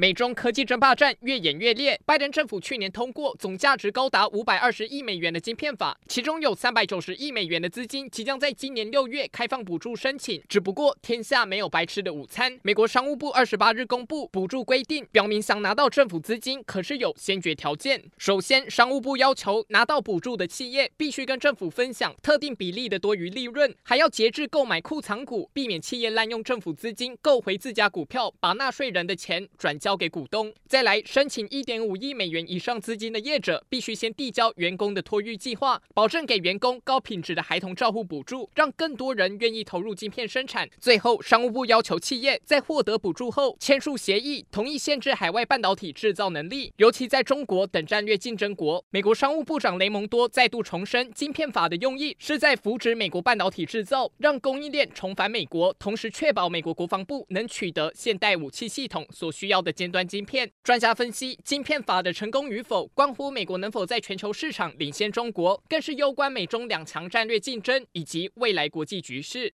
美中科技争霸战越演越烈。拜登政府去年通过总价值高达五百二十亿美元的晶片法，其中有三百九十亿美元的资金即将在今年六月开放补助申请。只不过天下没有白吃的午餐。美国商务部二十八日公布补助规定，表明想拿到政府资金可是有先决条件。首先，商务部要求拿到补助的企业必须跟政府分享特定比例的多余利润，还要节制购买库藏股，避免企业滥用政府资金购回自家股票，把纳税人的钱转交。交给股东，再来申请一点五亿美元以上资金的业者，必须先递交员工的托育计划，保证给员工高品质的孩童照护补助，让更多人愿意投入晶片生产。最后，商务部要求企业在获得补助后签署协议，同意限制海外半导体制造能力，尤其在中国等战略竞争国。美国商务部长雷蒙多再度重申，晶片法的用意是在扶植美国半导体制造，让供应链重返美国，同时确保美国国防部能取得现代武器系统所需要的。尖端晶片专家分析，晶片法的成功与否，关乎美国能否在全球市场领先中国，更是攸关美中两强战略竞争以及未来国际局势。